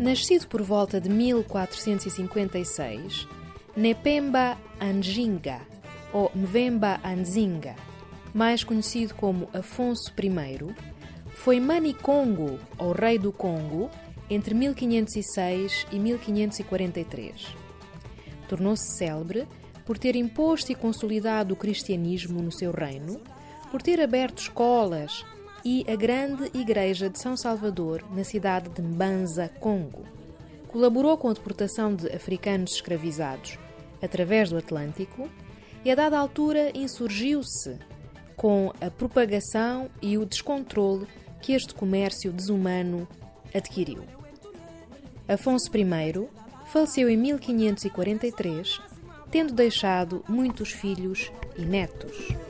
Nascido por volta de 1456, Nepemba Anjinga, ou Mvemba Anzinga, mais conhecido como Afonso I, foi Manicongo, ou Rei do Congo, entre 1506 e 1543. Tornou-se célebre por ter imposto e consolidado o cristianismo no seu reino, por ter aberto escolas e a grande igreja de São Salvador na cidade de Mbanza, Congo. Colaborou com a deportação de africanos escravizados através do Atlântico e, a dada altura, insurgiu-se com a propagação e o descontrole que este comércio desumano adquiriu. Afonso I faleceu em 1543, tendo deixado muitos filhos e netos.